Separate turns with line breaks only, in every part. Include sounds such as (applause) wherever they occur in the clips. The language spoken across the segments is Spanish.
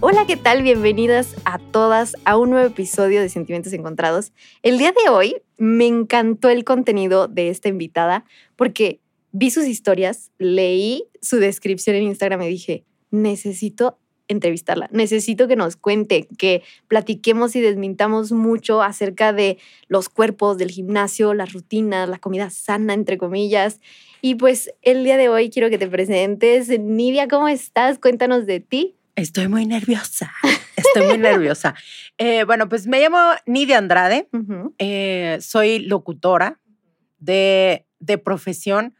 Hola, ¿qué tal? Bienvenidas a todas a un nuevo episodio de Sentimientos Encontrados. El día de hoy me encantó el contenido de esta invitada porque vi sus historias, leí su descripción en Instagram y dije, necesito entrevistarla, necesito que nos cuente, que platiquemos y desmintamos mucho acerca de los cuerpos, del gimnasio, las rutinas, la comida sana, entre comillas. Y pues el día de hoy quiero que te presentes. Nidia, ¿cómo estás? Cuéntanos de ti.
Estoy muy nerviosa. (laughs) Estoy muy nerviosa. Eh, bueno, pues me llamo Nidia Andrade. Eh, soy locutora de, de, profesión,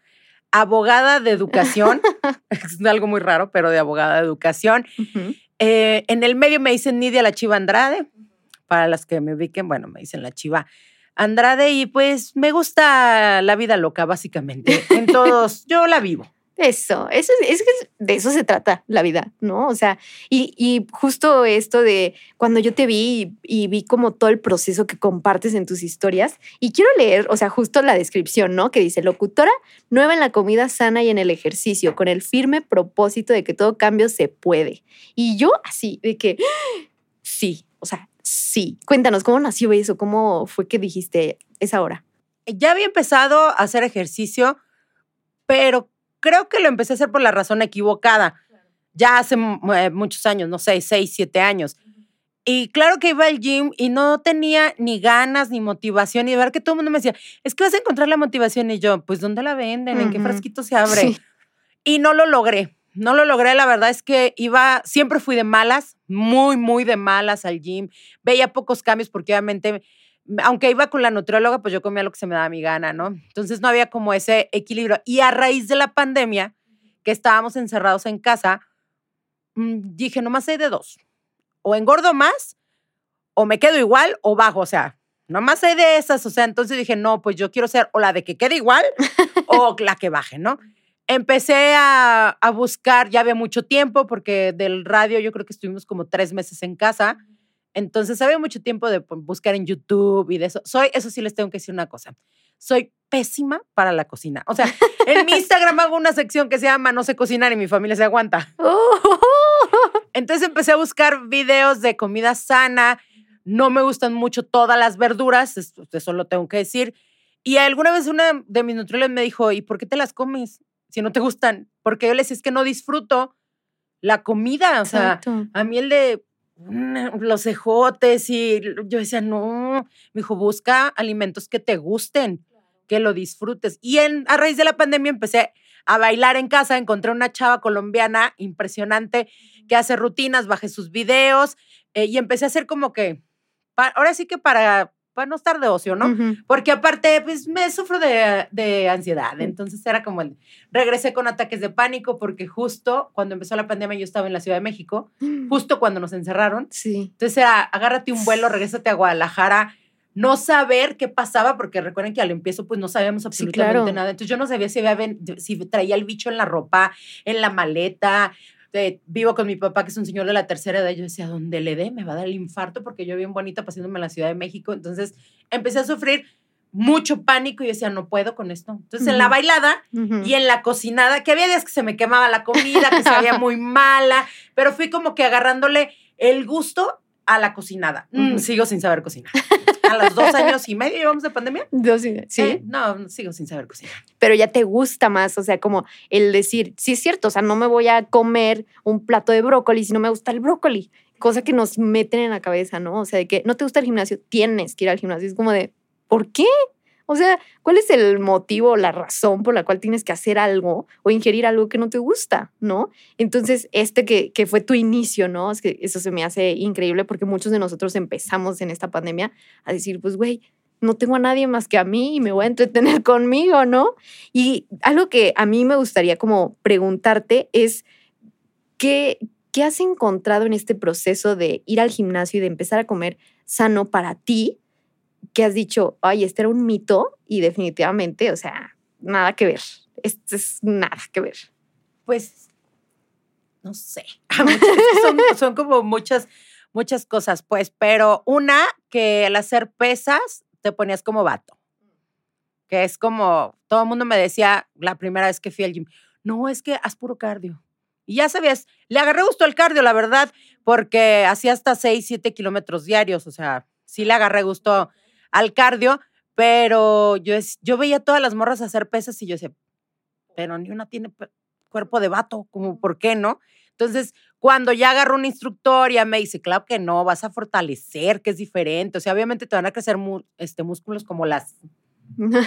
abogada de educación. (laughs) es algo muy raro, pero de abogada de educación. Eh, en el medio me dicen Nidia la Chiva Andrade. Para las que me ubiquen, bueno, me dicen la Chiva Andrade. Y pues me gusta la vida loca, básicamente. En todos, yo la vivo.
Eso, eso es, que de eso se trata la vida, ¿no? O sea, y, justo esto de cuando yo te vi y, vi como todo el proceso que compartes en tus historias, y quiero leer, o sea, justo la descripción, ¿no? Que dice, locutora nueva en la comida sana y en el ejercicio, con el firme propósito de que todo cambio se puede. Y yo así, de que, (gasps) sí, o sea, sí. Cuéntanos, ¿cómo nació eso? ¿Cómo fue que dijiste esa hora?
Ya había empezado a hacer ejercicio, pero creo que lo empecé a hacer por la razón equivocada. Ya hace eh, muchos años, no sé, seis, siete años. Y claro que iba al gym y no tenía ni ganas ni motivación. Y de ver que todo el mundo me decía, es que vas a encontrar la motivación. Y yo, pues, ¿dónde la venden? ¿En qué frasquito se abre? Y no lo logré. No lo logré. La verdad es que iba, siempre fui de malas, muy, muy de malas al gym. Veía pocos cambios porque obviamente aunque iba con la nutrióloga, pues yo comía lo que se me daba mi gana, ¿no? Entonces no había como ese equilibrio. Y a raíz de la pandemia, que estábamos encerrados en casa, mm, dije, nomás hay de dos. O engordo más, o me quedo igual, o bajo. O sea, nomás hay de esas. O sea, entonces dije, no, pues yo quiero ser o la de que quede igual o la que baje, ¿no? Empecé a, a buscar, ya había mucho tiempo, porque del radio yo creo que estuvimos como tres meses en casa entonces había mucho tiempo de buscar en YouTube y de eso. Soy, eso sí les tengo que decir una cosa. Soy pésima para la cocina. O sea, en mi (laughs) Instagram hago una sección que se llama No sé cocinar y mi familia se aguanta. (laughs) Entonces empecé a buscar videos de comida sana. No me gustan mucho todas las verduras, eso lo tengo que decir. Y alguna vez una de mis nutriólogos me dijo, ¿y por qué te las comes si no te gustan? Porque yo les decía, es que no disfruto la comida. O sea, a mí el de los ejotes y yo decía, no, me dijo, busca alimentos que te gusten, que lo disfrutes. Y en, a raíz de la pandemia empecé a bailar en casa, encontré una chava colombiana impresionante que hace rutinas, bajé sus videos eh, y empecé a hacer como que, ahora sí que para para no estar de ocio, ¿no? Porque aparte, pues me sufro de, ansiedad. Entonces era como el, regresé con ataques de pánico porque justo cuando empezó la pandemia yo estaba en la Ciudad de México, (gasps) justo cuando nos encerraron. Sí. Entonces era, agárrate un vuelo, regrésate a Guadalajara, no saber qué pasaba, porque recuerden que al empiezo pues no sabíamos absolutamente nada. Entonces yo no sabía si, había, si traía el bicho en la ropa, en la maleta, vivo con mi papá, que es un señor de la tercera edad, yo decía, ¿dónde le dé? Me va a dar el infarto porque yo bien bonita pasándome en la Ciudad de México. Entonces empecé a sufrir mucho pánico y decía, no puedo con esto. Entonces en la bailada y en la cocinada, que había días que se me quemaba la comida, que sabía muy mala, pero fui como que agarrándole el gusto a la cocinada. Mm, sigo sin saber cocinar. A los dos años y medio llevamos de pandemia.
Dos sí.
Eh, no, sigo sin saber cocinar.
Pero ya te gusta más, o sea, como el decir, sí es cierto, o sea, no me voy a comer un plato de brócoli si no me gusta el brócoli. Cosa que nos meten en la cabeza, ¿no? O sea, de que no te gusta el gimnasio, tienes que ir al gimnasio. Es como de, ¿por qué? O sea, ¿cuál es el motivo, la razón por la cual tienes que hacer algo o ingerir algo que no te gusta, no? Entonces, este que, que fue tu inicio, ¿no? Es que eso se me hace increíble porque muchos de nosotros empezamos en esta pandemia a decir, pues, güey, no tengo a nadie más que a mí y me voy a entretener (laughs) conmigo, ¿no? Y algo que a mí me gustaría como preguntarte es, ¿qué, ¿qué has encontrado en este proceso de ir al gimnasio y de empezar a comer sano para ti? Que has dicho, ay, este era un mito y definitivamente, o sea, nada que ver. Esto es nada que ver.
Pues, no sé. (laughs) son, son como muchas, muchas cosas, pues, pero una que al hacer pesas te ponías como vato. Que es como, todo el mundo me decía la primera vez que fui al gym, no, es que haz puro cardio. Y ya sabías, le agarré gusto al cardio, la verdad, porque hacía hasta 6, 7 kilómetros diarios, o sea, sí le agarré gusto al cardio, pero yo, es, yo veía todas las morras hacer pesas y yo decía, pero ni una tiene cuerpo de vato, como, ¿por qué no? Entonces, cuando ya agarró un instructor, ya me dice, claro que no, vas a fortalecer, que es diferente. O sea, obviamente te van a crecer este, músculos como las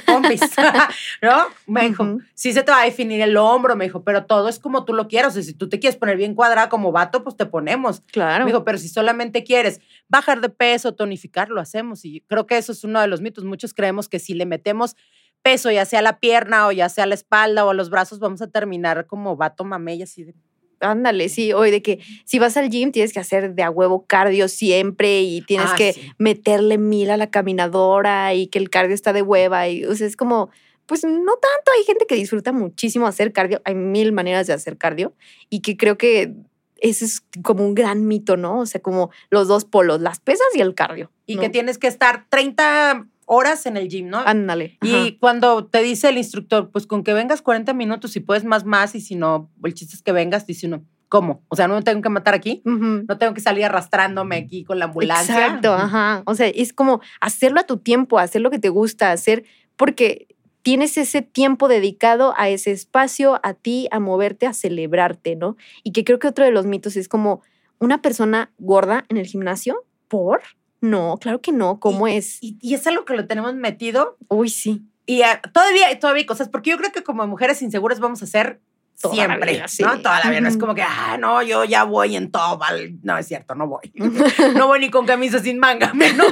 pompis, (laughs) ¿no? Me dijo, sí se te va a definir el hombro, me dijo, pero todo es como tú lo quieras. O sea, si tú te quieres poner bien cuadrada como vato, pues te ponemos.
Claro.
Me dijo, pero si solamente quieres bajar de peso, tonificar, lo hacemos. Y creo que eso es uno de los mitos. Muchos creemos que si le metemos peso, ya sea la pierna o ya sea la espalda o a los brazos, vamos a terminar como vato mamey, así de
ándale, sí, hoy de que si vas al gym tienes que hacer de a huevo cardio siempre y tienes
Ah,
que
sí.
meterle mil a la caminadora y que el cardio está de hueva y o sea, es como, pues no tanto, hay gente que disfruta muchísimo hacer cardio, hay mil maneras de hacer cardio y que creo que ese es como un gran mito, ¿no? O sea, como los dos polos, las pesas y el cardio.
y
¿no?
que tienes que estar 30 horas en el gym, ¿no?
Ándale. ajá.
Y cuando te dice el instructor, pues con que vengas 40 minutos, si puedes más, más, y si no, el chiste es que vengas, dice uno, ¿cómo? O sea, no me tengo que matar aquí, no tengo que salir arrastrándome aquí con la ambulancia.
Exacto, ajá. O sea, es como hacerlo a tu tiempo, hacer lo que te gusta, hacer, porque tienes ese tiempo dedicado a ese espacio, a ti, a moverte, a celebrarte, ¿no? Y que creo que otro de los mitos es como una persona gorda en el gimnasio, ¿por? No, claro que no, ¿cómo es?
Y, y es algo que lo tenemos metido.
Uy, sí.
Y todavía, todavía hay cosas, porque yo creo que como mujeres inseguras vamos a ser
Toda
siempre,
vida, sí.
¿no? Toda la vida. No es como que, ah, no, yo ya voy en todo. val-". No, es cierto, no voy. (laughs) no voy ni con camisa sin manga, (laughs) menos.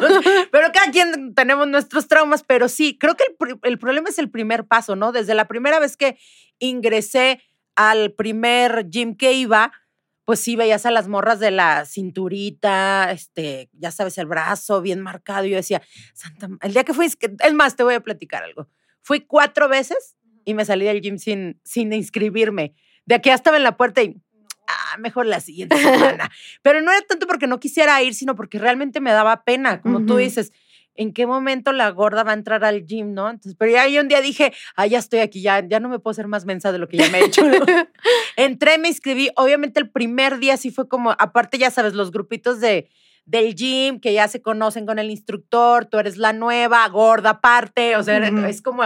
Pero cada quien tenemos nuestros traumas, pero sí, creo que el, el problema es el primer paso, ¿no? Desde la primera vez que ingresé al primer gym que iba, pues sí veías a las morras de la cinturita, este, ya sabes, el brazo bien marcado. Y yo decía, Santa, el día que fui, es más, te voy a platicar algo. Fui cuatro veces y me salí del gym sin, sin inscribirme. De aquí ya estaba en la puerta y, ah, mejor la siguiente semana. (laughs) Pero no era tanto porque no quisiera ir, sino porque realmente me daba pena. Como tú
Ujú.
dices, ¿en qué momento la gorda va a entrar al gym, no? Entonces, pero ya yo un día dije, ah, ya estoy aquí, ya, ya no me puedo hacer más mensa de lo que ya me he hecho. (laughs) Entré, me inscribí. Obviamente el primer día sí fue como, aparte ya sabes, los grupitos de del gym que ya se conocen con el instructor, tú eres la nueva, gorda aparte, o sea, es como,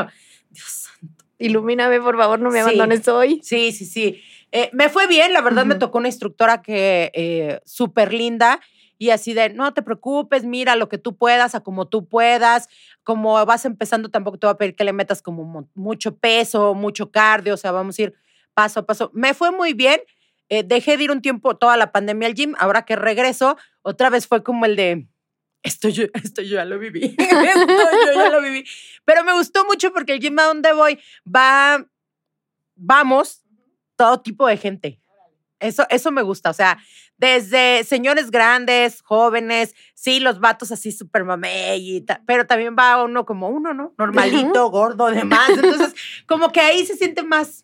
Dios santo.
Ilumíname, por favor, no me
Sí.
abandones hoy.
Sí, sí, sí. Eh, me fue bien, la verdad me tocó una instructora que eh, súper linda y así de, no te preocupes, mira lo que tú puedas, a como tú puedas, como vas empezando tampoco te voy a pedir que le metas como mu- mucho peso, mucho cardio, o sea, vamos a ir paso a paso. Me fue muy bien, eh, dejé de ir un tiempo toda la pandemia al gym, ahora que regreso, otra vez fue como el de, esto yo, (laughs) esto yo ya lo viví, (laughs) esto yo ya lo viví, pero me gustó mucho porque el gym a donde voy va, vamos, todo tipo de gente. Eso, eso me gusta, o sea, desde señores grandes, jóvenes, sí, los vatos así súper mamey, pero también va uno como uno, ¿no? Normalito, gordo, demás. Entonces, (laughs) como que ahí se siente más,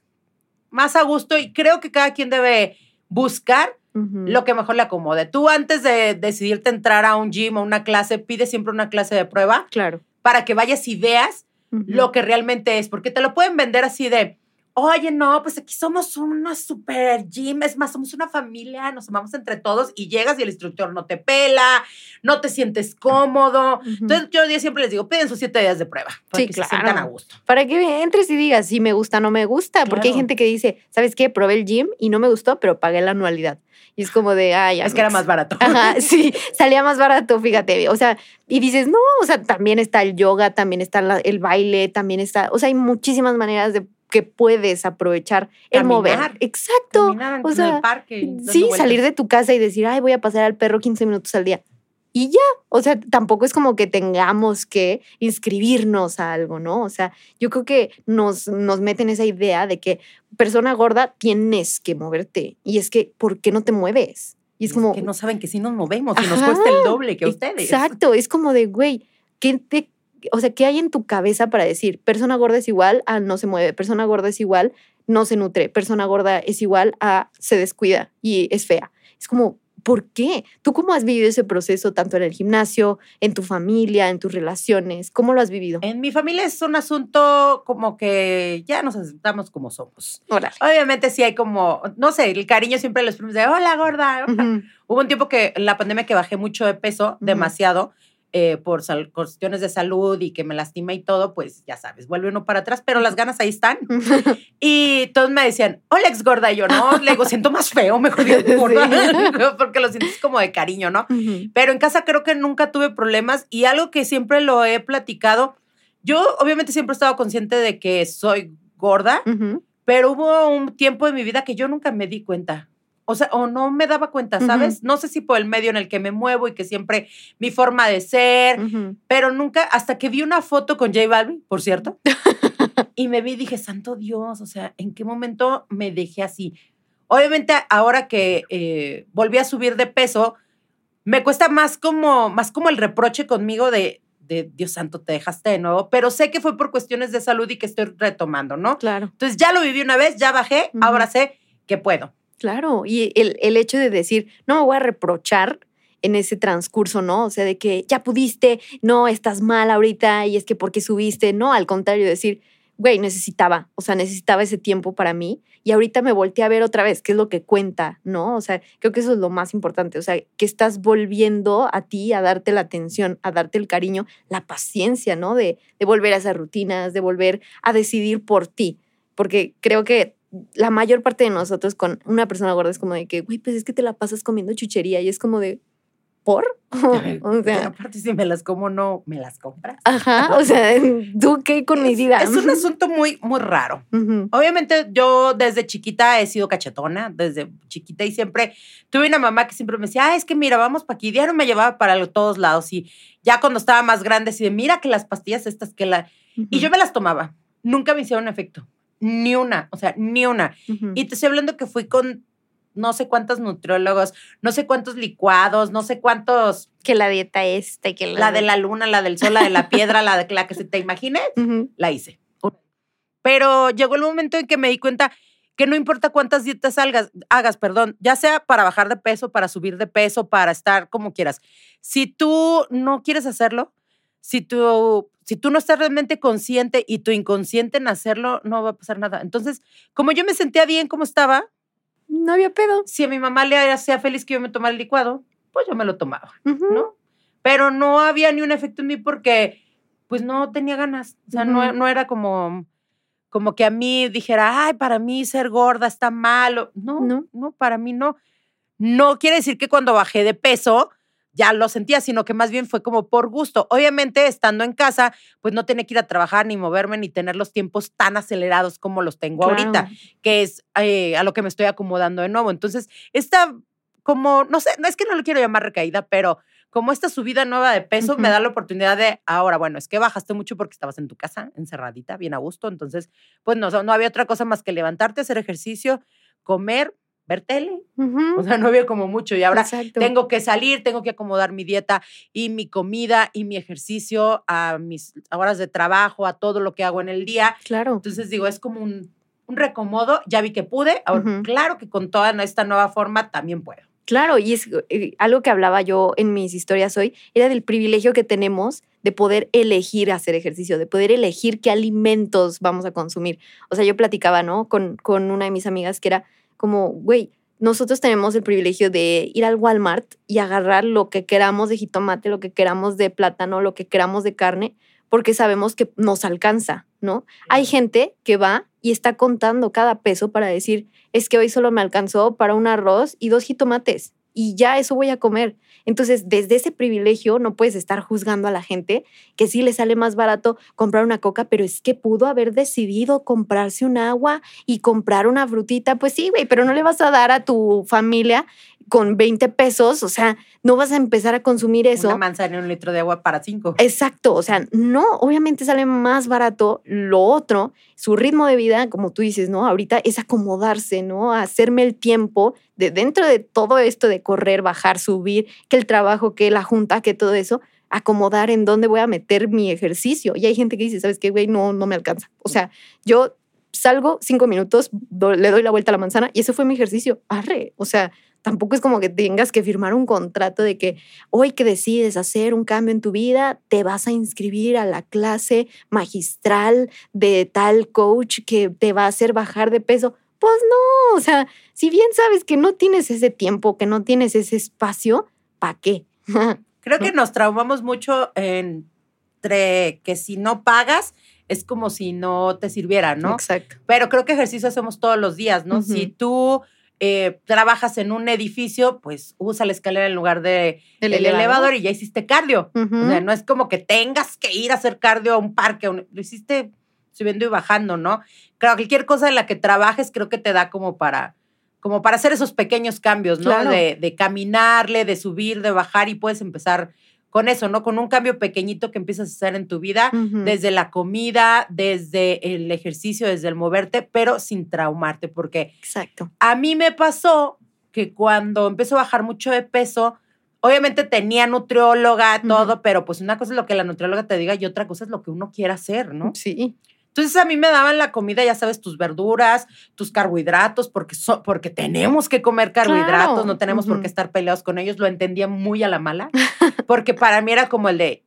más a gusto y creo que cada quien debe buscar lo que mejor le acomode. Tú antes de decidirte entrar a un gym o una clase, pide siempre una clase de prueba
Claro.
para que vayas y veas lo que realmente es, porque te lo pueden vender así de, oye, no, pues aquí somos una super gym, es más, somos una familia, nos amamos entre todos y llegas y el instructor no te pela, no te sientes cómodo.
Ujú.
Entonces yo siempre les digo, piden sus siete días de prueba para
Sí,
que
claro.
se sientan a gusto.
Para que entres y digas si me gusta o no me gusta, porque hay
Claro.
gente que dice, ¿sabes qué? Probé el gym y no me gustó, pero pagué la anualidad. Y es como de, ay,
es que era
Alex".
más barato. (laughs)
Ajá, sí, salía más barato, fíjate. O sea, y dices, no, o sea, también está el yoga, también está el baile, también está, o sea, hay muchísimas maneras de que puedes aprovechar el mover. Exacto.
Caminar en
o sea,
el parque.
Sí,
vueltas.
salir de tu casa y decir, ay, voy a pasar al perro 15 minutos al día. y ya, o sea, tampoco es como que tengamos que inscribirnos a algo, ¿no? O sea, yo creo que nos, nos meten esa idea de que persona gorda tienes que moverte. Y es que, ¿por qué no te mueves? Y es, como...
Que no saben que si nos movemos y nos cuesta el doble que a ustedes.
Exacto, es como de, güey, ¿qué te o sea, ¿qué hay en tu cabeza para decir, persona gorda es igual a no se mueve, persona gorda es igual, no se nutre, persona gorda es igual a se descuida y es fea? Es como, ¿Por qué? ¿Tú cómo has vivido ese proceso tanto en el gimnasio, en tu familia, en tus relaciones? ¿Cómo lo has vivido?
En mi familia es un asunto como que ya nos aceptamos como somos. Obviamente sí hay como, no sé, el cariño siempre los primos de, hola gorda. Hubo un tiempo que en la pandemia que bajé mucho de peso, demasiado, eh, por cuestiones de salud y que me lastima y todo, pues ya sabes, vuelve uno para atrás, pero las ganas ahí están. (laughs) y todos me decían, hola ex gorda, y yo no, le digo, siento más feo, mejor digo (laughs) gorda, (laughs) porque lo sientes como de cariño, ¿no? Pero en casa creo que nunca tuve problemas y algo que siempre lo he platicado, yo obviamente siempre he estado consciente de que soy gorda, pero hubo un tiempo en mi vida que yo nunca me di cuenta o sea, o no me daba cuenta, ¿sabes? No sé si por el medio en el que me muevo y que siempre mi forma de ser, pero nunca, hasta que vi una foto con J Balvin, por cierto, (laughs) y me vi y dije, santo Dios, o sea, ¿en qué momento me dejé así? Obviamente ahora que eh, volví a subir de peso, me cuesta más como, más como el reproche conmigo de, de Dios santo, te dejaste de nuevo, pero sé que fue por cuestiones de salud y que estoy retomando, ¿no?
Claro.
Entonces ya lo viví una vez, ya bajé, ahora sé que puedo.
Claro, y el, el hecho de decir, no me voy a reprochar en ese transcurso, ¿no? O sea, de que ya pudiste, no, estás mal ahorita y es que porque subiste, no, al contrario, decir, güey, necesitaba, o sea, necesitaba ese tiempo para mí y ahorita me volteé a ver otra vez, qué es lo que cuenta, ¿no? O sea, creo que eso es lo más importante, o sea, que estás volviendo a ti a darte la atención, a darte el cariño, la paciencia, ¿no? De, de volver a esas rutinas, de volver a decidir por ti, porque creo que la mayor parte de nosotros con una persona gorda es como de que, güey, pues es que te la pasas comiendo chuchería y es como de, ¿por? (laughs)
o sea, aparte si me las como, no me las compras.
Ajá, o sea, (laughs) ¿tú qué con mi vida?
Es un (laughs) asunto muy, muy raro. Obviamente yo desde chiquita he sido cachetona, desde chiquita y siempre tuve una mamá que siempre me decía, ah, es que mira, vamos para aquí. Diario me llevaba para todos lados y ya cuando estaba más grande, así de, mira que las pastillas estas que la... Y yo me las tomaba. Nunca me hicieron efecto ni una, o sea, ni una. Y te estoy hablando que fui con no sé cuántos nutriólogos, no sé cuántos licuados, no sé cuántos.
Que la dieta esta, que
la, de la luna, la del sol, la de la piedra, la de la que se te imagines, la hice. Pero llegó el momento en que me di cuenta que no importa cuántas dietas hagas, hagas, perdón, ya sea para bajar de peso, para subir de peso, para estar como quieras. Si tú no quieres hacerlo, si tú, si tú no estás realmente consciente y tu inconsciente en hacerlo, no va a pasar nada. Entonces, como yo me sentía bien como estaba,
no había pedo.
Si a mi mamá le hacía feliz que yo me tomara el licuado, pues yo me lo tomaba, ¿no? Pero no había ni un efecto en mí porque, pues no tenía ganas. O sea, no, no, era como, como que a mí dijera, ay, para mí ser gorda está malo. No, no, no, para mí no. No quiere decir que cuando bajé de peso, ya lo sentía, sino que más bien fue como por gusto. Obviamente, estando en casa, pues no tenía que ir a trabajar ni moverme ni tener los tiempos tan acelerados como los tengo ahorita, que es eh, a lo que me estoy acomodando de nuevo. Entonces, esta como, no sé, no es que no lo quiero llamar recaída, pero como esta subida nueva de peso me da la oportunidad de, ahora, bueno, es que bajaste mucho porque estabas en tu casa, encerradita, bien a gusto, entonces, pues no, no había otra cosa más que levantarte, hacer ejercicio, comer, ver tele. O sea, no había como mucho. Y ahora tengo que salir, tengo que acomodar mi dieta y mi comida y mi ejercicio a mis horas de trabajo, a todo lo que hago en el día.
Claro.
Entonces digo, es como un, un recomodo. Ya vi que pude. Ahora, claro que con toda esta nueva forma también puedo.
Claro, y es eh, algo que hablaba yo en mis historias hoy, era del privilegio que tenemos de poder elegir hacer ejercicio, de poder elegir qué alimentos vamos a consumir. O sea, yo platicaba, ¿no? Con, con una de mis amigas que era, como, güey, nosotros tenemos el privilegio de ir al Walmart y agarrar lo que queramos de jitomate, lo que queramos de plátano, lo que queramos de carne, porque sabemos que nos alcanza, ¿no? Hay gente que va y está contando cada peso para decir, es que hoy solo me alcanzó para un arroz y dos jitomates y ya eso voy a comer. Entonces, desde ese privilegio no puedes estar juzgando a la gente que sí le sale más barato comprar una coca, pero es que pudo haber decidido comprarse un agua y comprar una frutita. Pues sí, güey, pero no le vas a dar a tu familia con 20 pesos, o sea, no vas a empezar a consumir eso.
Una manzana y un litro de agua para cinco.
Exacto, o sea, no, obviamente sale más barato lo otro, su ritmo de vida, como tú dices, ¿no? Ahorita es acomodarse, ¿no? Hacerme el tiempo de dentro de todo esto de correr, bajar, subir, que el trabajo, que la junta, que todo eso, acomodar en dónde voy a meter mi ejercicio. Y hay gente que dice, ¿sabes qué, güey? No, no me alcanza. O sea, yo salgo cinco minutos, le doy la vuelta a la manzana y ese fue mi ejercicio. Arre, o sea, tampoco es como que tengas que firmar un contrato de que hoy que decides hacer un cambio en tu vida, te vas a inscribir a la clase magistral de tal coach que te va a hacer bajar de peso. Pues no, o sea, si bien sabes que no tienes ese tiempo, que no tienes ese espacio, ¿para qué? (laughs)
Creo que nos traumamos mucho entre que si no pagas, es como si no te sirviera, ¿no?
Exacto.
Pero creo que ejercicio hacemos todos los días, ¿no? Si tú eh, trabajas en un edificio, pues usa la escalera en lugar de el, elevador. y ya hiciste cardio. O sea, no es como que tengas que ir a hacer cardio a un parque, lo hiciste subiendo y bajando, ¿no? Claro, cualquier cosa en la que trabajes creo que te da como para como para hacer esos pequeños cambios, ¿no? De, de, caminarle, de subir, de bajar y puedes empezar con eso, ¿no? Con un cambio pequeñito que empiezas a hacer en tu vida, desde la comida, desde el ejercicio, desde el moverte, pero sin traumarte, porque
Exacto.
a mí me pasó que cuando empezó a bajar mucho de peso, obviamente tenía nutrióloga, todo, pero pues una cosa es lo que la nutrióloga te diga y otra cosa es lo que uno quiera hacer, ¿no?
Sí.
Entonces a mí me daban la comida, ya sabes, tus verduras, tus carbohidratos, porque, porque tenemos que comer carbohidratos, no tenemos por qué estar peleados con ellos. Lo entendía muy a la mala, porque para mí era como el de,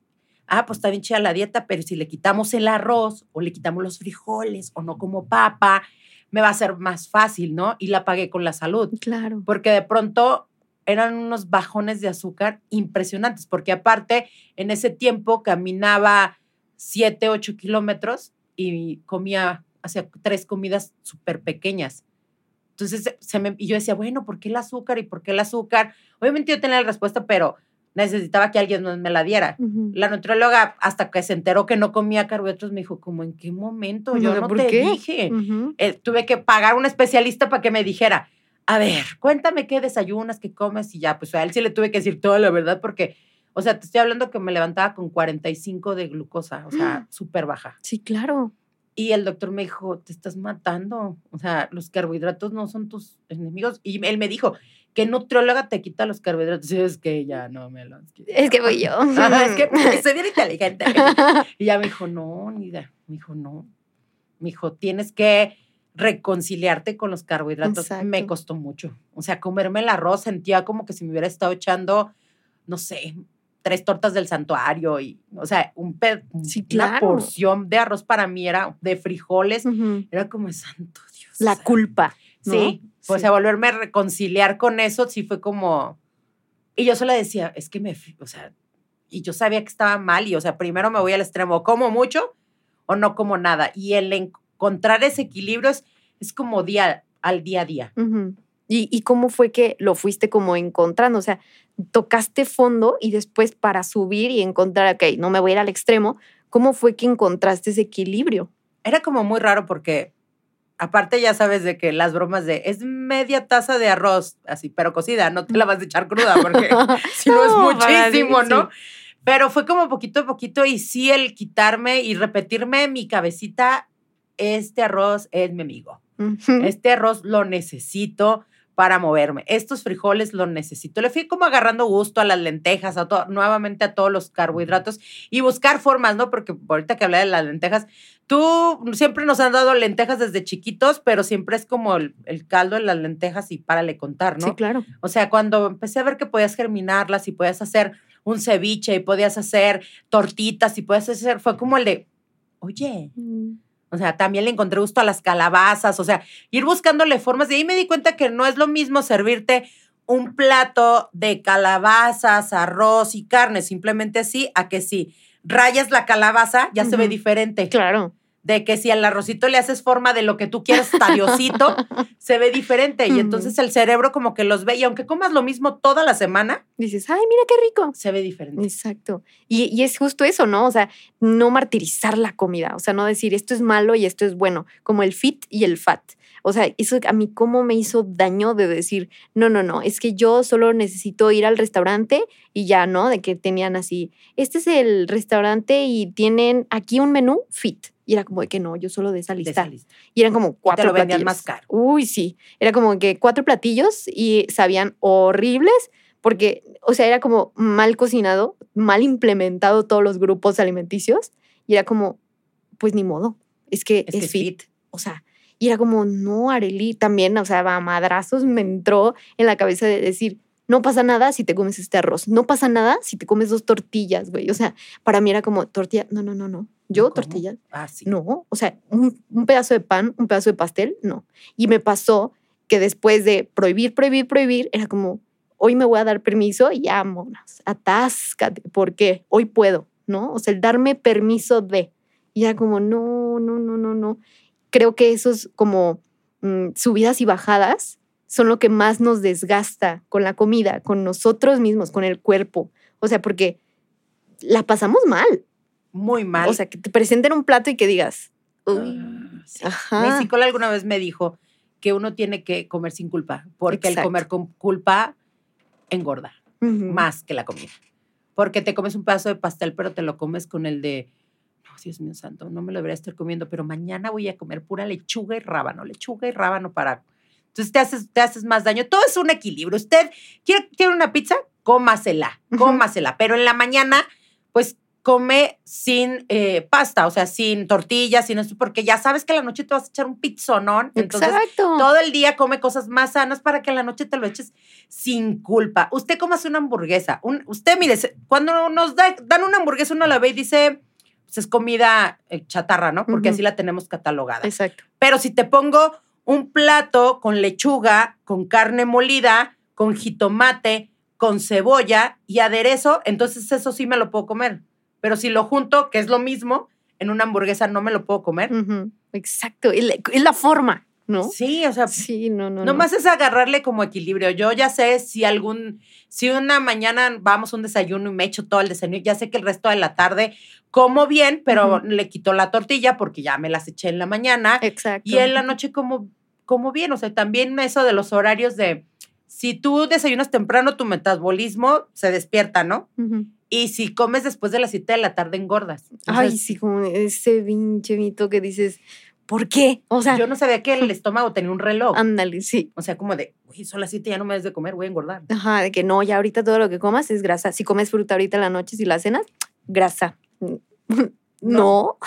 ah, pues está bien chida la dieta, pero si le quitamos el arroz o le quitamos los frijoles o no como papa, me va a ser más fácil, ¿no? Y la pagué con la salud.
Claro.
Porque de pronto eran unos bajones de azúcar impresionantes, porque aparte en ese tiempo caminaba 7, 8 kilómetros y comía, hacía tres comidas súper pequeñas. Entonces, se me, y yo decía, bueno, ¿por qué el azúcar? ¿Y por qué el azúcar? Obviamente yo tenía la respuesta, pero necesitaba que alguien me la diera. La nutrióloga, hasta que se enteró que no comía carbohidratos, me dijo, ¿cómo en qué momento? Yo no te dije. Eh, tuve que pagar un especialista para que me dijera, a ver, cuéntame qué desayunas, qué comes, y ya, pues a él sí le tuve que decir toda la verdad, porque o sea, te estoy hablando que me levantaba con 45 de glucosa, o sea, (gasps) súper baja.
Sí, claro.
Y el doctor me dijo, te estás matando. O sea, los carbohidratos no son tus enemigos. Y él me dijo, ¿qué nutrióloga te quita los carbohidratos? Y es que ya no me los quita.
Es que voy yo. (laughs)
es que (laughs) soy bien inteligente. (laughs) y ya me dijo, no, ni idea. Me dijo, no. Me dijo, tienes que reconciliarte con los carbohidratos. Me costó mucho. O sea, comerme el arroz sentía como que si me hubiera estado echando, no sé, tres tortas del santuario y, o sea, un una porción de arroz para mí era de frijoles, era como santo Dios.
La culpa.
Sí, pues a volverme a reconciliar con eso sí fue como, y yo solo decía, es que me, o sea, y yo sabía que estaba mal y, o sea, primero me voy al extremo, como mucho o no como nada. Y el encontrar ese equilibrio es, es como día al día a día.
¿Y, ¿Y, cómo fue que lo fuiste como encontrando? O sea, tocaste fondo y después para subir y encontrar, ok, no me voy a ir al extremo, ¿cómo fue que encontraste ese equilibrio?
Era como muy raro porque aparte ya sabes de que las bromas de es media taza de arroz, así, pero cocida, no te la vas a echar cruda porque (laughs) (laughs) si no, es muchísimo, ¿no? Pero fue como poquito a poquito y sí el quitarme y repetirme en mi cabecita, este arroz es mi amigo. Este arroz lo necesito para moverme. Estos frijoles los necesito. Le fui como agarrando gusto a las lentejas, a todo, nuevamente a todos los carbohidratos y buscar formas, ¿no? Porque ahorita que hablé de las lentejas, tú siempre nos han dado lentejas desde chiquitos, pero siempre es como el, caldo de las lentejas y párale contar, ¿no?
Sí, claro.
O sea, cuando empecé a ver que podías germinarlas y podías hacer un ceviche y podías hacer tortitas y podías hacer, fue como el de, oye, mm. O sea, también le encontré gusto a las calabazas, o sea, ir buscándole formas. Y ahí me di cuenta que no es lo mismo servirte un plato de calabazas, arroz y carne, simplemente así, a que si rayas la calabaza, ya se ve diferente.
Claro
de que si al arrocito le haces forma de lo que tú quieras, taliosito, (laughs) se ve diferente. Y entonces el cerebro como que los ve y aunque comas lo mismo toda la semana,
dices, ay, mira qué rico.
Se ve diferente.
Exacto. Y, y, es justo eso, ¿no? O sea, no martirizar la comida, o sea, no decir esto es malo y esto es bueno, como el fit y el fat. O sea, eso a mí cómo me hizo daño de decir, no, no, no, es que yo solo necesito ir al restaurante y ya, ¿no? De que tenían así, este es el restaurante y tienen aquí un menú fit. Y era como de que no, yo solo de esa
De
lista.
esa lista.
Y eran como cuatro
te lo vendían
platillos.
más caro.
Uy, sí. Era como que cuatro platillos y sabían horribles porque, o sea, era como mal cocinado, mal implementado todos los grupos alimenticios. Y era como, pues ni modo. Es que
Es
es,
que es
fit. O sea, y era como, no, Areli, también, o sea, a madrazos me entró en la cabeza de decir, no pasa nada si te comes este arroz, no pasa nada si te comes dos tortillas, güey. O sea, para mí era como tortilla, no, no, no, no. Yo
¿Cómo?
tortillas,
Ah, sí.
no, o sea, un, un pedazo de pan, un pedazo de pastel, no. Y me pasó que después de prohibir, prohibir, prohibir, era como, hoy me voy a dar permiso y vámonos, atáscate, porque hoy puedo, ¿no? O sea, el darme permiso de. Y era como, no, no, no, no, no. Creo que esos como mm, subidas y bajadas son lo que más nos desgasta con la comida, con nosotros mismos, con el cuerpo. O sea, porque la pasamos mal.
Muy mal.
O sea, que te presenten un plato y que digas, uy,
Ah, sí.
ajá.
Mi psicóloga alguna vez me dijo que uno tiene que comer sin culpa, porque el
Exacto.
comer con culpa engorda
Ujú.
más que la comida. Porque te comes un pedazo de pastel, pero te lo comes con el de, no, Dios mío santo, no me lo debería estar comiendo, pero mañana voy a comer pura lechuga y rábano, lechuga y rábano para... Entonces te haces, te haces más daño. Todo es un equilibrio. Usted quiere, quiere una pizza, cómasela, cómasela, pero en la mañana, pues come sin eh, pasta, o sea, sin tortillas, sin eso, porque ya sabes que en la noche te vas a echar un pizzonón. Entonces,
Exacto.
todo el día come cosas más sanas para que en la noche te lo eches sin culpa. Usted cómase una hamburguesa. Un- usted, mire, cuando nos da- dan una hamburguesa, uno la ve y dice, pues es comida eh, chatarra, ¿no? Porque así la tenemos catalogada.
Exacto.
Pero si te pongo un plato con lechuga, con carne molida, con jitomate, con cebolla y aderezo, entonces eso sí me lo puedo comer. Pero si lo junto, que es lo mismo, en una hamburguesa no me lo puedo comer.
Exacto. Es la forma, ¿no?
Sí, o sea,
Sí, no, no. no.
Nomás es agarrarle como equilibrio. Yo ya sé si algún, si una mañana vamos a un desayuno y me echo todo el desayuno, ya sé que el resto de la tarde como bien, pero le quito la tortilla porque ya me las eché en la mañana.
Exacto.
Y en la noche como, como bien. O sea, también eso de los horarios de, si tú desayunas temprano, tu metabolismo se despierta, ¿no? Y si comes después de las 7 de la tarde, engordas.
Ay, sí, como ese pinche mito que dices, ¿por qué? O sea,
Yo no sabía que el (laughs) estómago tenía un reloj.
ándale, sí.
O sea, como de, uy, son las 7, ya no me des de comer, voy a engordar.
Ajá, de que no, ya ahorita todo lo que comas es grasa. Si comes fruta ahorita en la noche, si la cenas, grasa. (laughs) No.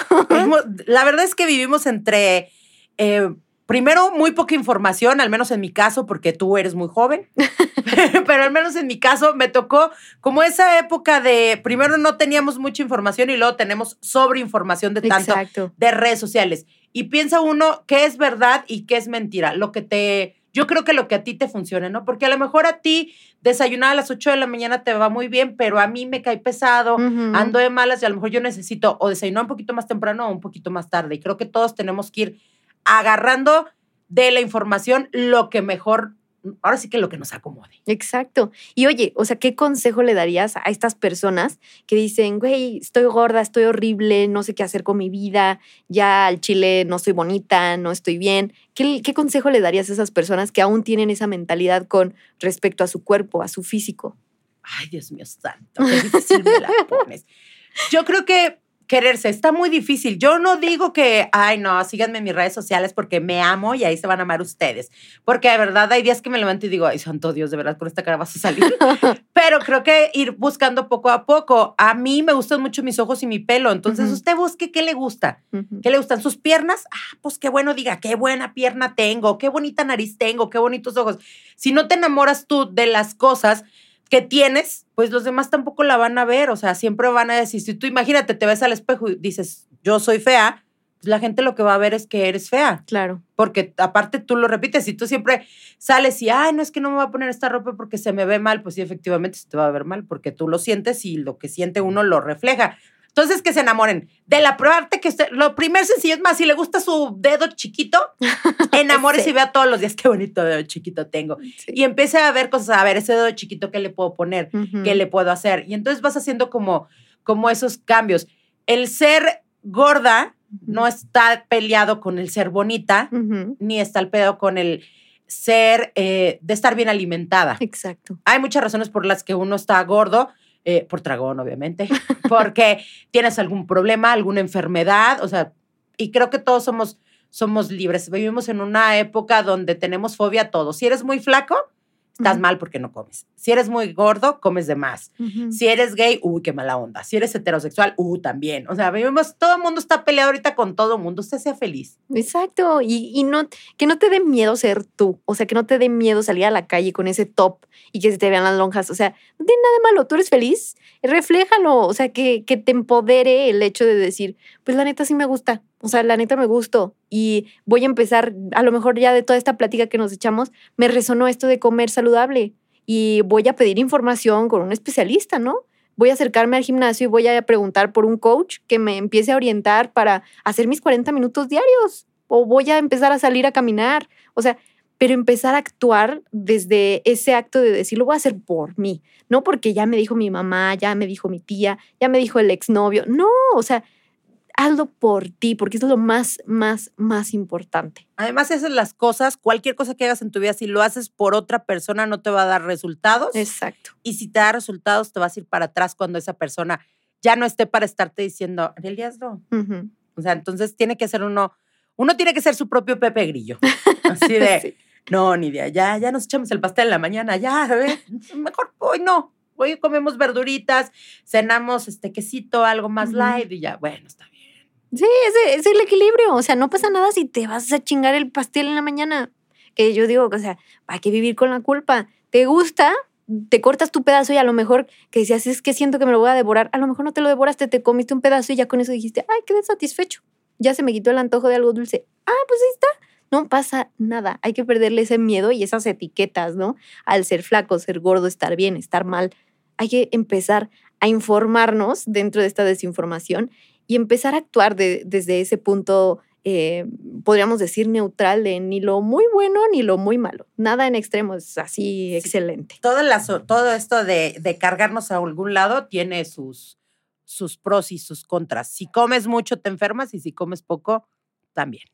La verdad es que vivimos entre, eh, primero, muy poca información, al menos en mi caso, porque tú eres muy joven, (laughs) pero al menos en mi caso me tocó como esa época de, primero no teníamos mucha información y luego tenemos sobreinformación de tanto
Exacto.
de redes sociales. Y piensa uno qué es verdad y qué es mentira. Lo que te, yo creo que lo que a ti te funcione, ¿no? Porque a lo mejor a ti desayunar a las 8 de la mañana te va muy bien, pero a mí me cae pesado ando de malas y a lo mejor yo necesito o desayunar un poquito más temprano o un poquito más tarde. Y creo que todos tenemos que ir agarrando de la información lo que mejor, ahora sí que lo que nos acomode.
Exacto. Y oye, o sea, ¿qué consejo le darías a estas personas que dicen, güey, estoy gorda, estoy horrible, no sé qué hacer con mi vida, ya al chile no soy bonita, no estoy bien? ¿Qué, qué consejo le darías a esas personas que aún tienen esa mentalidad con respecto a su cuerpo, a su físico?
Ay, Dios mío santo, qué difícil me la pones. Yo creo que quererse está muy difícil. Yo no digo que, ay, no, síganme en mis redes sociales porque me amo y ahí se van a amar ustedes. Porque de verdad hay días que me levanto y digo, ay, santo Dios, de verdad con esta cara vas a salir. (laughs) Pero creo que ir buscando poco a poco. A mí me gustan mucho mis ojos y mi pelo. Entonces, usted busque qué le gusta. ¿Qué le gustan sus piernas? Ah, pues qué bueno, diga, qué buena pierna tengo, qué bonita nariz tengo, qué bonitos ojos. Si no te enamoras tú de las cosas que tienes, pues los demás tampoco la van a ver. O sea, siempre van a decir, si tú imagínate, te ves al espejo y dices, yo soy fea, pues la gente lo que va a ver es que eres fea.
Claro.
Porque aparte tú lo repites, si tú siempre sales y, ay, no es que no me voy a poner esta ropa porque se me ve mal, pues sí, efectivamente se te va a ver mal porque tú lo sientes y lo que siente uno lo refleja. Entonces, que se enamoren de la parte que usted, lo primer sencillo es más, si le gusta su dedo chiquito, (laughs) enamórese
Sí.
y vea todos los días qué bonito dedo chiquito tengo.
Sí.
Y empiece a ver cosas, a ver, ese dedo chiquito, ¿qué le puedo poner?
Ujú.
¿Qué le puedo hacer? Y entonces vas haciendo como, como esos cambios. El ser gorda no está peleado con el ser bonita, ni está el pedo con el ser, eh, de estar bien alimentada.
Exacto.
Hay muchas razones por las que uno está gordo, eh, por tragón, obviamente, (laughs) porque tienes algún problema, alguna enfermedad, o sea, y creo que todos somos, somos libres. Vivimos en una época donde tenemos fobia a todo. Si eres muy flaco, estás mal porque no comes. Si eres muy gordo, comes de más. Si eres gay, uy, qué mala onda. Si eres heterosexual, uh, también. O sea, vivimos, todo el mundo está peleado ahorita con todo el mundo. Usted sea feliz.
Exacto, y, y no, que no te dé miedo ser tú, o sea, que no te dé miedo salir a la calle con ese top y que se te vean las lonjas, o sea, no tiene nada de malo, tú eres feliz, refléjalo, o sea, que, que te empodere el hecho de decir, pues la neta sí me gusta, o sea, la neta me gustó y voy a empezar, a lo mejor ya de toda esta plática que nos echamos, me resonó esto de comer saludable y voy a pedir información con un especialista, ¿no? Voy a acercarme al gimnasio y voy a preguntar por un coach que me empiece a orientar para hacer mis 40 minutos diarios. O voy a empezar a salir a caminar. O sea, pero empezar a actuar desde ese acto de decir, lo voy a hacer por mí. No porque ya me dijo mi mamá, ya me dijo mi tía, ya me dijo el exnovio. No, o sea, hazlo por ti, porque es lo más, más, más importante.
Además, esas las cosas, cualquier cosa que hagas en tu vida, si lo haces por otra persona, no te va a dar resultados.
Exacto.
Y si te da resultados, te vas a ir para atrás cuando esa persona ya no esté para estarte diciendo, Ariel, hazlo.
Ujú.
O sea, entonces tiene que ser uno, uno tiene que ser su propio Pepe Grillo. (laughs) Así de,
Sí.
no, ni idea, ya, ya nos echamos el pastel en la mañana, ya, ver, (laughs) mejor hoy no. Hoy comemos verduritas, cenamos este quesito, algo más
Ujú.
light y ya, bueno, está bien.
Sí, es, es el equilibrio. O sea, no pasa nada si te vas a chingar el pastel en la mañana. Que yo digo, o sea, hay que vivir con la culpa. ¿Te gusta? Te cortas tu pedazo y a lo mejor que decías, es que siento que me lo voy a devorar. A lo mejor no te lo devoraste, te comiste un pedazo y ya con eso dijiste, ay, quedé satisfecho. Ya se me quitó el antojo de algo dulce. Ah, pues ahí está. No pasa nada. Hay que perderle ese miedo y esas etiquetas, ¿no? Al ser flaco, ser gordo, estar bien, estar mal. Hay que empezar a informarnos dentro de esta desinformación y empezar a actuar de- desde ese punto, eh, podríamos decir, neutral de ni lo muy bueno ni lo muy malo. Nada en extremo, es así excelente.
Todo, las- todo esto de, de cargarnos a algún lado tiene sus, sus pros y sus contras. Si comes mucho, te enfermas y si comes poco, también.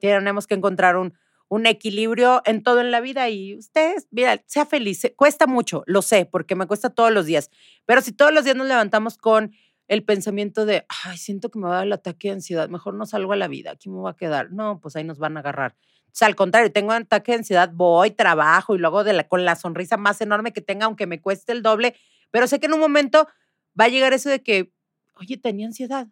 Tenemos que encontrar un, un equilibrio en todo en la vida y ustedes, mira, sea feliz. Cuesta mucho, lo sé, porque me cuesta todos los días. Pero si todos los días nos levantamos con el pensamiento de, ay, siento que me va a dar el ataque de ansiedad, mejor no salgo a la vida, aquí me voy a quedar. No, pues ahí nos van a agarrar. O sea, al contrario, tengo un ataque de ansiedad, voy, trabajo y luego de la, con la sonrisa más enorme que tenga, aunque me cueste el doble, pero sé que en un momento va a llegar eso de que, oye, tenía ansiedad.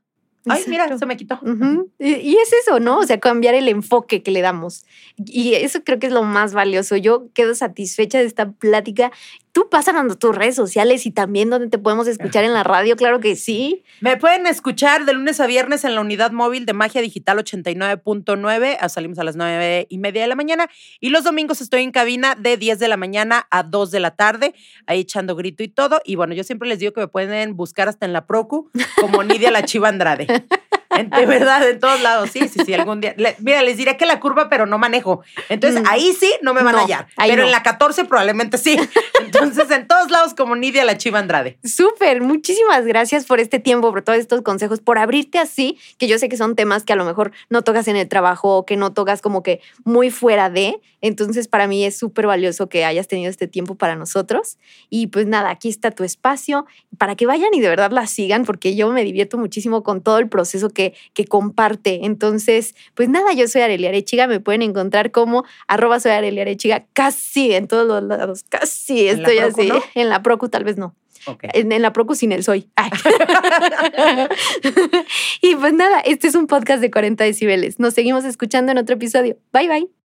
Ay, mira, se me quitó.
Ujú. y, y es eso, ¿no? O sea, cambiar el enfoque que le damos. Y eso creo que es lo más valioso. Yo quedo satisfecha de esta plática. Tú pásame tus redes sociales y también donde te podemos escuchar en la radio, claro que sí.
Me pueden escuchar de lunes a viernes en la unidad móvil de Magia Digital 89.9. ah, Salimos a las 9 y media de la mañana. Y los domingos estoy en cabina de 10 de la mañana a 2 de la tarde, ahí echando grito y todo. Y bueno, yo siempre les digo que me pueden buscar hasta en la Procu como Nidia la Chiva Andrade. (laughs) De verdad, en todos lados. Sí, sí, sí, algún día. Le- mira, les diré que la curva, pero no manejo. Entonces,
Mm.
ahí sí no me van a
No,
hallar.
ahí
Pero
no.
en la 14 probablemente sí. Entonces, en todos lados como Nidia la Chiva Andrade.
Súper, muchísimas gracias por este tiempo, por todos estos consejos, por abrirte así, que yo sé que son temas que a lo mejor no tocas en el trabajo o que no tocas como que muy fuera de. Entonces, para mí es súper valioso que hayas tenido este tiempo para nosotros. Y pues nada, aquí está tu espacio para que vayan y de verdad la sigan, porque yo me divierto muchísimo con todo el proceso que, que comparte. Entonces, pues nada, yo soy Arelia Arechiga, me pueden encontrar como arroba soy Arelia Arechiga casi en todos los lados, casi
¿En la
estoy
Procu,
así.
no?
En la Procu tal vez no. En, en la Procu sin el soy. (laughs) Y pues nada, este es un podcast de 40 decibeles. Nos seguimos escuchando en otro episodio. Bye bye.